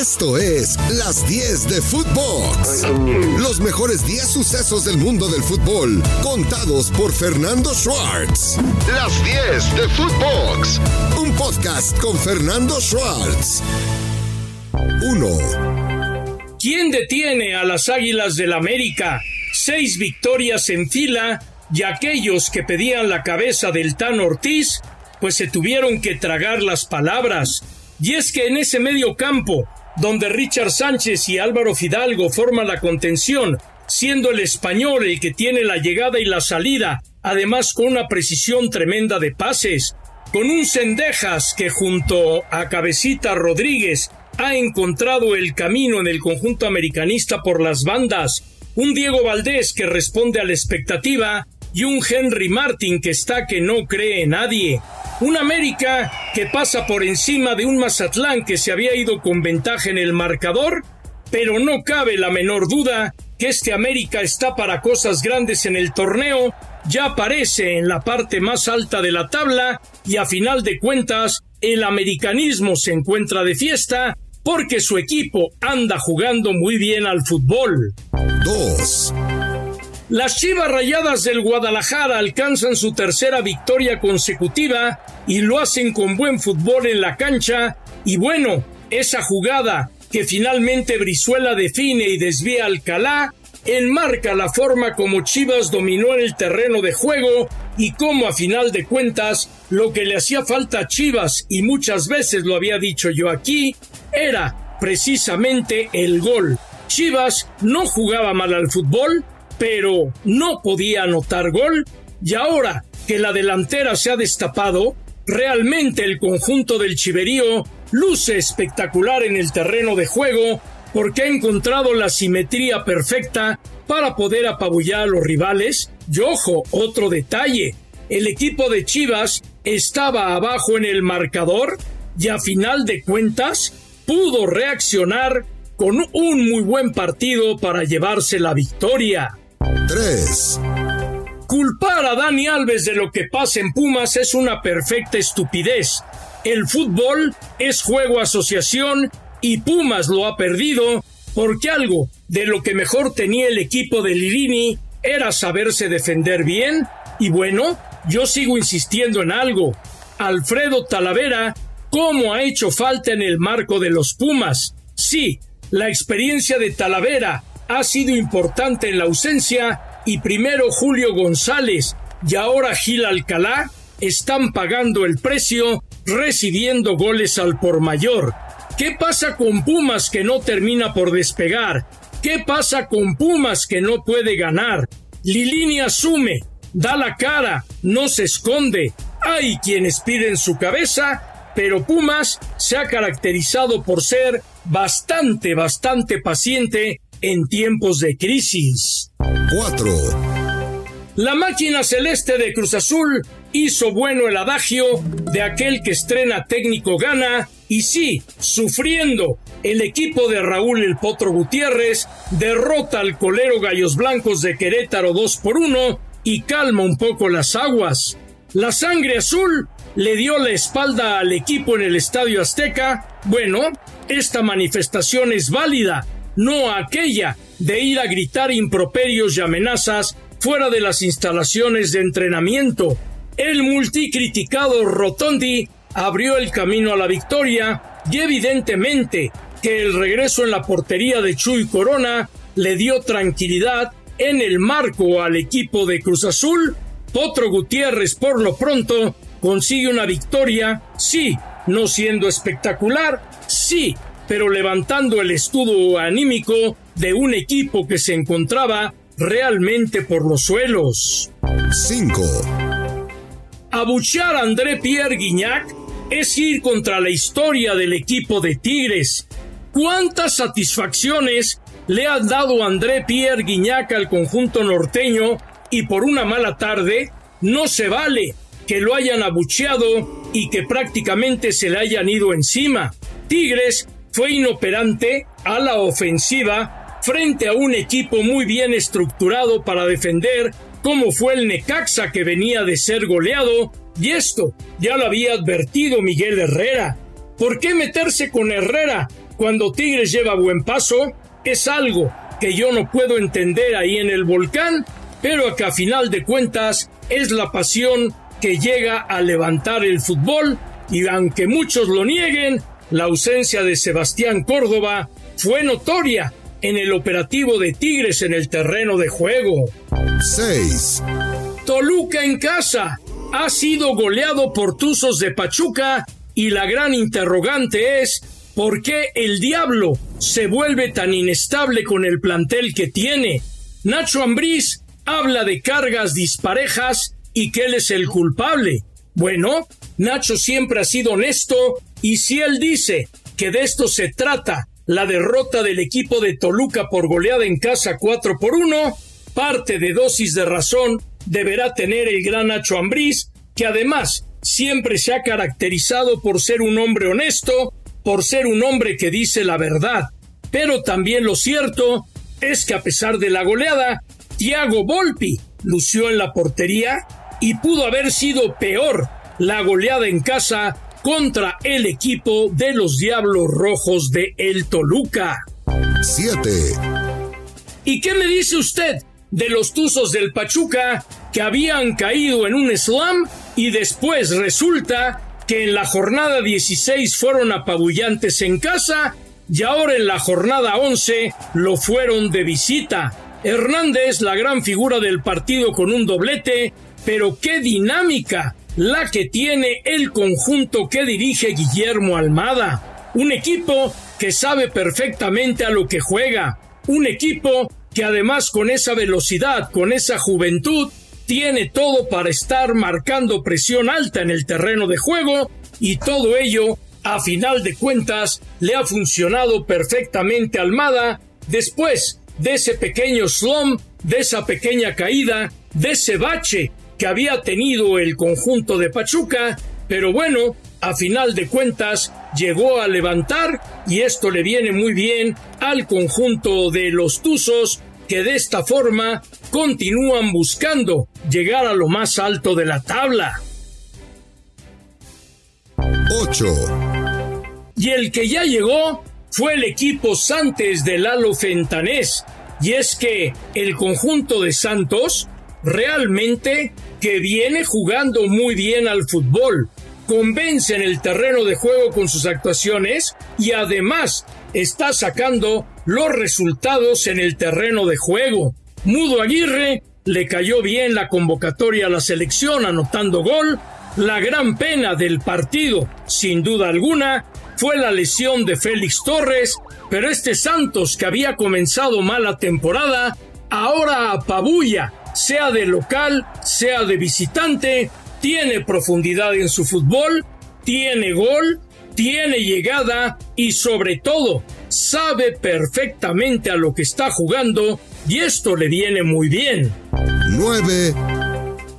Esto es Las 10 de Footbox. Los mejores 10 sucesos del mundo del fútbol, contados por Fernando Schwartz. Las 10 de Footbox. Un podcast con Fernando Schwartz. 1. ¿Quién detiene a las Águilas del América? Seis victorias en fila y aquellos que pedían la cabeza del Tan Ortiz, pues se tuvieron que tragar las palabras. Y es que en ese medio campo, donde Richard Sánchez y Álvaro Fidalgo forman la contención, siendo el español el que tiene la llegada y la salida, además con una precisión tremenda de pases, con un Cendejas que junto a Cabecita Rodríguez ha encontrado el camino en el conjunto americanista por las bandas, un Diego Valdés que responde a la expectativa y un Henry Martin que está que no cree en nadie. Un América que pasa por encima de un Mazatlán que se había ido con ventaja en el marcador, pero no cabe la menor duda que este América está para cosas grandes en el torneo, ya aparece en la parte más alta de la tabla y a final de cuentas el americanismo se encuentra de fiesta porque su equipo anda jugando muy bien al fútbol. 2. Las Chivas Rayadas del Guadalajara alcanzan su tercera victoria consecutiva y lo hacen con buen fútbol en la cancha y bueno, esa jugada que finalmente Brizuela define y desvía Alcalá enmarca la forma como Chivas dominó el terreno de juego y cómo a final de cuentas lo que le hacía falta a Chivas y muchas veces lo había dicho yo aquí era precisamente el gol. Chivas no jugaba mal al fútbol, pero no podía anotar gol y ahora que la delantera se ha destapado, realmente el conjunto del Chiverío luce espectacular en el terreno de juego porque ha encontrado la simetría perfecta para poder apabullar a los rivales. Y ojo, otro detalle, el equipo de Chivas estaba abajo en el marcador y a final de cuentas pudo reaccionar con un muy buen partido para llevarse la victoria. 3. Culpar a Dani Alves de lo que pasa en Pumas es una perfecta estupidez. El fútbol es juego asociación y Pumas lo ha perdido porque algo de lo que mejor tenía el equipo de Lirini era saberse defender bien y bueno, yo sigo insistiendo en algo. Alfredo Talavera, ¿cómo ha hecho falta en el marco de los Pumas? Sí, la experiencia de Talavera ha sido importante en la ausencia y primero Julio González y ahora Gil Alcalá están pagando el precio recibiendo goles al por mayor. ¿Qué pasa con Pumas que no termina por despegar? ¿Qué pasa con Pumas que no puede ganar? Lilini asume, da la cara, no se esconde. Hay quienes piden su cabeza, pero Pumas se ha caracterizado por ser bastante, bastante paciente en tiempos de crisis. 4. La máquina celeste de Cruz Azul hizo bueno el adagio de aquel que estrena técnico gana y sí, sufriendo, el equipo de Raúl El Potro Gutiérrez derrota al colero Gallos Blancos de Querétaro 2 por 1 y calma un poco las aguas. La sangre azul le dio la espalda al equipo en el Estadio Azteca. Bueno, esta manifestación es válida, no aquella de ir a gritar improperios y amenazas fuera de las instalaciones de entrenamiento. El multicriticado Rotondi abrió el camino a la victoria y evidentemente que el regreso en la portería de Chuy Corona le dio tranquilidad en el marco al equipo de Cruz Azul. Potro Gutiérrez por lo pronto consigue una victoria, sí, no siendo espectacular, sí, pero levantando el escudo anímico de un equipo que se encontraba realmente por los suelos. 5. Abuchear a André Pierre Guignac es ir contra la historia del equipo de Tigres. ¿Cuántas satisfacciones le ha dado André Pierre Guignac al conjunto norteño y por una mala tarde no se vale que lo hayan abucheado y que prácticamente se le hayan ido encima? Tigres fue inoperante a la ofensiva frente a un equipo muy bien estructurado para defender, como fue el Necaxa que venía de ser goleado, y esto ya lo había advertido Miguel Herrera. ¿Por qué meterse con Herrera cuando Tigres lleva buen paso, es algo que yo no puedo entender ahí en el volcán, pero que a final de cuentas es la pasión que llega a levantar el fútbol y aunque muchos lo nieguen, la ausencia de Sebastián Córdoba fue notoria en el operativo de Tigres en el terreno de juego. 6. Toluca en casa ha sido goleado por Tuzos de Pachuca y la gran interrogante es ¿por qué el diablo se vuelve tan inestable con el plantel que tiene? Nacho Ambriz habla de cargas disparejas y que él es el culpable. Bueno, Nacho siempre ha sido honesto y si él dice que de esto se trata la derrota del equipo de Toluca por goleada en casa 4 por 1, parte de dosis de razón deberá tener el gran Nacho Ambriz, que además siempre se ha caracterizado por ser un hombre honesto, por ser un hombre que dice la verdad. Pero también lo cierto es que a pesar de la goleada, Thiago Volpi lució en la portería y pudo haber sido peor la goleada en casa contra el equipo de los Diablos Rojos de El Toluca. 7. ¿Y qué me dice usted de los Tuzos del Pachuca que habían caído en un slam y después resulta que en la jornada 16 fueron apabullantes en casa y ahora en la jornada 11 lo fueron de visita? Hernández, la gran figura del partido con un doblete, pero qué dinámica la que tiene el conjunto que dirige Guillermo Almada. Un equipo que sabe perfectamente a lo que juega. Un equipo que además con esa velocidad, con esa juventud, tiene todo para estar marcando presión alta en el terreno de juego y todo ello, a final de cuentas, le ha funcionado perfectamente a Almada después de ese pequeño slump, de esa pequeña caída, de ese bache que había tenido el conjunto de Pachuca, pero bueno, a final de cuentas llegó a levantar y esto le viene muy bien al conjunto de los Tuzos que de esta forma continúan buscando llegar a lo más alto de la tabla. 8. Y el que ya llegó fue el equipo Santos de Lalo Fentanés. Y es que el conjunto de Santos realmente que viene jugando muy bien al fútbol, convence en el terreno de juego con sus actuaciones y además está sacando los resultados en el terreno de juego. Mudo Aguirre le cayó bien la convocatoria a la selección anotando gol. La gran pena del partido, sin duda alguna, fue la lesión de Félix Torres, pero este Santos que había comenzado mala temporada, ahora apabulla sea de local, sea de visitante, tiene profundidad en su fútbol, tiene gol, tiene llegada y sobre todo sabe perfectamente a lo que está jugando y esto le viene muy bien. 9.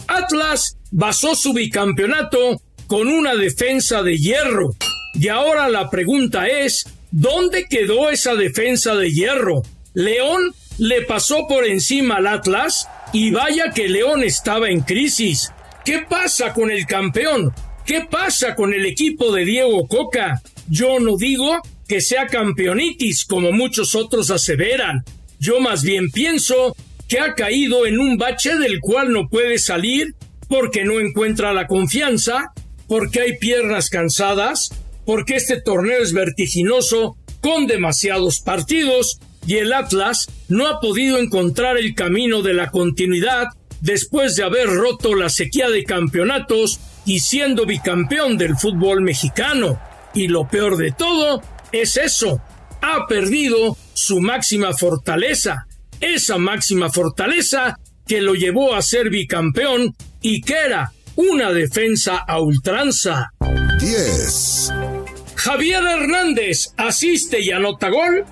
Atlas basó su bicampeonato con una defensa de hierro. Y ahora la pregunta es, ¿dónde quedó esa defensa de hierro? ¿León le pasó por encima al Atlas? Y vaya que León estaba en crisis. ¿Qué pasa con el campeón? ¿Qué pasa con el equipo de Diego Coca? Yo no digo que sea campeonitis como muchos otros aseveran. Yo más bien pienso que ha caído en un bache del cual no puede salir porque no encuentra la confianza, porque hay piernas cansadas, porque este torneo es vertiginoso con demasiados partidos y el Atlas no ha podido encontrar el camino de la continuidad después de haber roto la sequía de campeonatos y siendo bicampeón del fútbol mexicano. Y lo peor de todo es eso, ha perdido su máxima fortaleza, esa máxima fortaleza que lo llevó a ser bicampeón y que era una defensa a ultranza. 10. Javier Hernández asiste y anota gol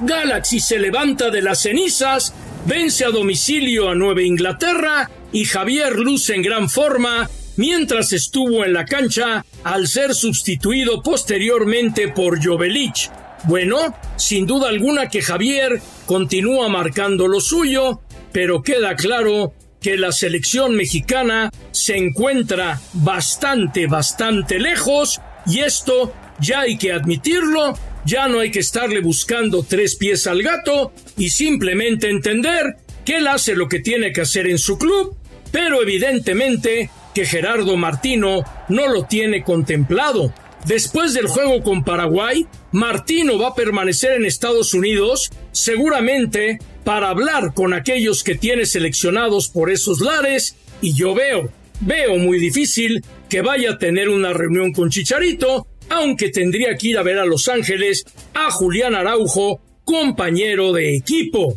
Galaxy se levanta de las cenizas, vence a domicilio a Nueva Inglaterra y Javier luce en gran forma mientras estuvo en la cancha al ser sustituido posteriormente por Jovelich. Bueno, sin duda alguna que Javier continúa marcando lo suyo, pero queda claro que la selección mexicana se encuentra bastante, bastante lejos y esto, ya hay que admitirlo, ya no hay que estarle buscando tres pies al gato y simplemente entender que él hace lo que tiene que hacer en su club, pero evidentemente que Gerardo Martino no lo tiene contemplado. Después del juego con Paraguay, Martino va a permanecer en Estados Unidos, seguramente para hablar con aquellos que tiene seleccionados por esos lares, y yo veo, veo muy difícil que vaya a tener una reunión con Chicharito, aunque tendría que ir a ver a Los Ángeles a Julián Araujo, compañero de equipo.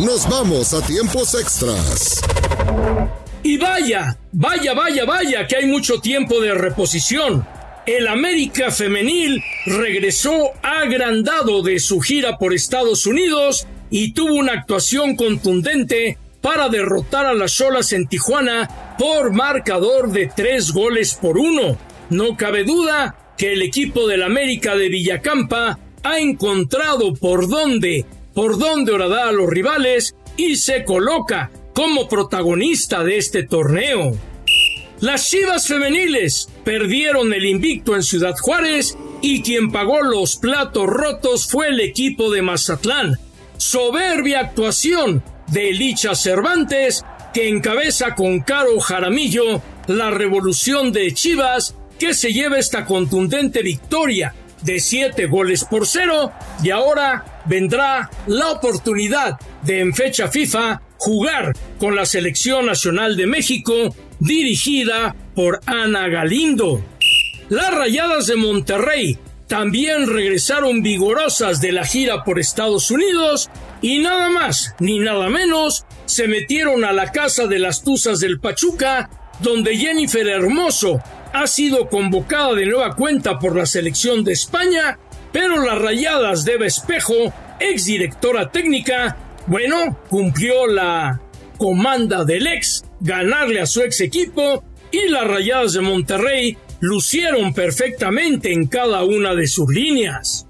Nos vamos a tiempos extras. Y vaya, vaya, vaya, vaya, que hay mucho tiempo de reposición. El América Femenil regresó agrandado de su gira por Estados Unidos y tuvo una actuación contundente para derrotar a las Cholas en Tijuana por marcador de tres goles por uno. No cabe duda que el equipo del América de Villacampa ha encontrado por dónde, por dónde horadar a los rivales y se coloca como protagonista de este torneo. Las Chivas femeniles perdieron el invicto en Ciudad Juárez y quien pagó los platos rotos fue el equipo de Mazatlán. Soberbia actuación de Licha Cervantes que encabeza con Caro Jaramillo la revolución de Chivas se lleva esta contundente victoria de 7 goles por cero y ahora vendrá la oportunidad de en fecha FIFA jugar con la selección nacional de México dirigida por Ana Galindo. Las Rayadas de Monterrey también regresaron vigorosas de la gira por Estados Unidos y nada más ni nada menos se metieron a la casa de las Tuzas del Pachuca donde Jennifer Hermoso ha sido convocada de nueva cuenta por la selección de España, pero las rayadas de Espejo, exdirectora técnica, bueno, cumplió la comanda del ex, ganarle a su ex equipo, y las rayadas de Monterrey lucieron perfectamente en cada una de sus líneas.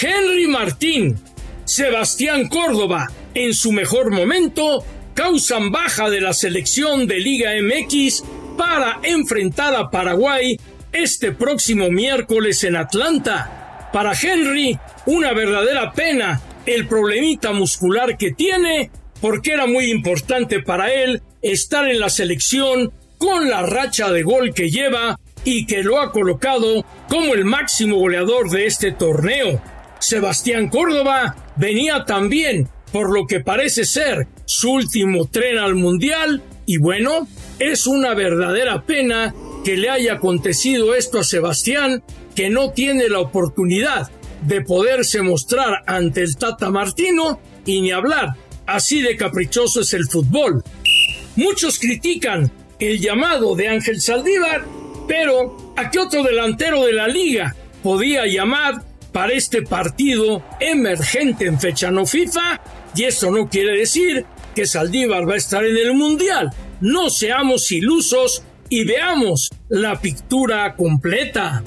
Henry Martín, Sebastián Córdoba, en su mejor momento, causan baja de la selección de Liga MX para enfrentar a Paraguay este próximo miércoles en Atlanta. Para Henry, una verdadera pena el problemita muscular que tiene, porque era muy importante para él estar en la selección con la racha de gol que lleva y que lo ha colocado como el máximo goleador de este torneo. Sebastián Córdoba venía también, por lo que parece ser su último tren al Mundial, y bueno, es una verdadera pena que le haya acontecido esto a Sebastián, que no tiene la oportunidad de poderse mostrar ante el Tata Martino y ni hablar. Así de caprichoso es el fútbol. Muchos critican el llamado de Ángel Saldívar, pero ¿a qué otro delantero de la liga podía llamar para este partido emergente en fecha no FIFA? Y esto no quiere decir que Saldívar va a estar en el Mundial. No seamos ilusos y veamos la pintura completa.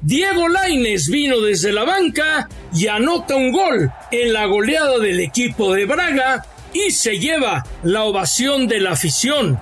Diego Laines vino desde la banca y anota un gol en la goleada del equipo de Braga y se lleva la ovación de la afición.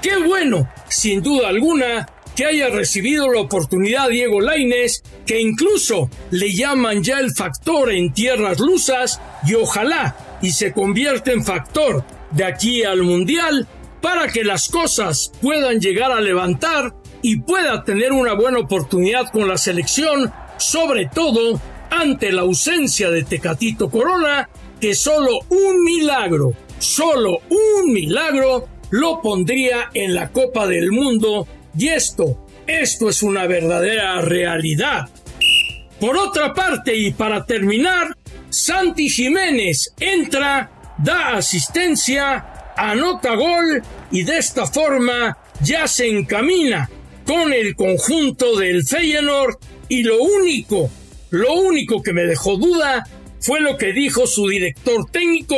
Qué bueno, sin duda alguna, que haya recibido la oportunidad Diego Laines, que incluso le llaman ya el factor en tierras lusas y ojalá y se convierta en factor de aquí al Mundial para que las cosas puedan llegar a levantar y pueda tener una buena oportunidad con la selección, sobre todo ante la ausencia de Tecatito Corona, que solo un milagro, solo un milagro lo pondría en la Copa del Mundo y esto, esto es una verdadera realidad. Por otra parte, y para terminar, Santi Jiménez entra, da asistencia anota gol y de esta forma ya se encamina con el conjunto del Feyenoord y lo único, lo único que me dejó duda fue lo que dijo su director técnico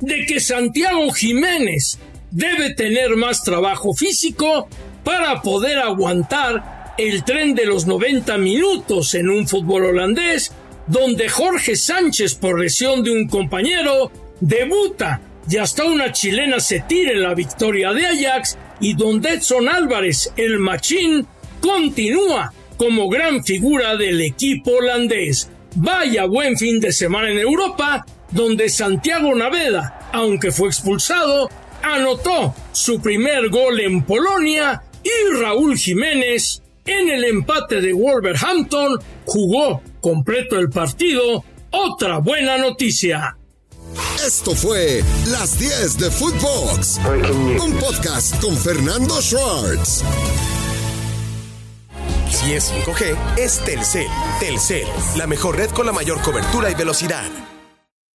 de que Santiago Jiménez debe tener más trabajo físico para poder aguantar el tren de los 90 minutos en un fútbol holandés donde Jorge Sánchez por lesión de un compañero debuta y hasta una chilena se tira en la victoria de Ajax y donde Edson Álvarez, el machín, continúa como gran figura del equipo holandés. Vaya buen fin de semana en Europa, donde Santiago Naveda, aunque fue expulsado, anotó su primer gol en Polonia y Raúl Jiménez en el empate de Wolverhampton jugó completo el partido. Otra buena noticia. Esto fue Las 10 de Footbox, un podcast con Fernando Schwartz. Si es 5G, es Telcel. Telcel, la mejor red con la mayor cobertura y velocidad.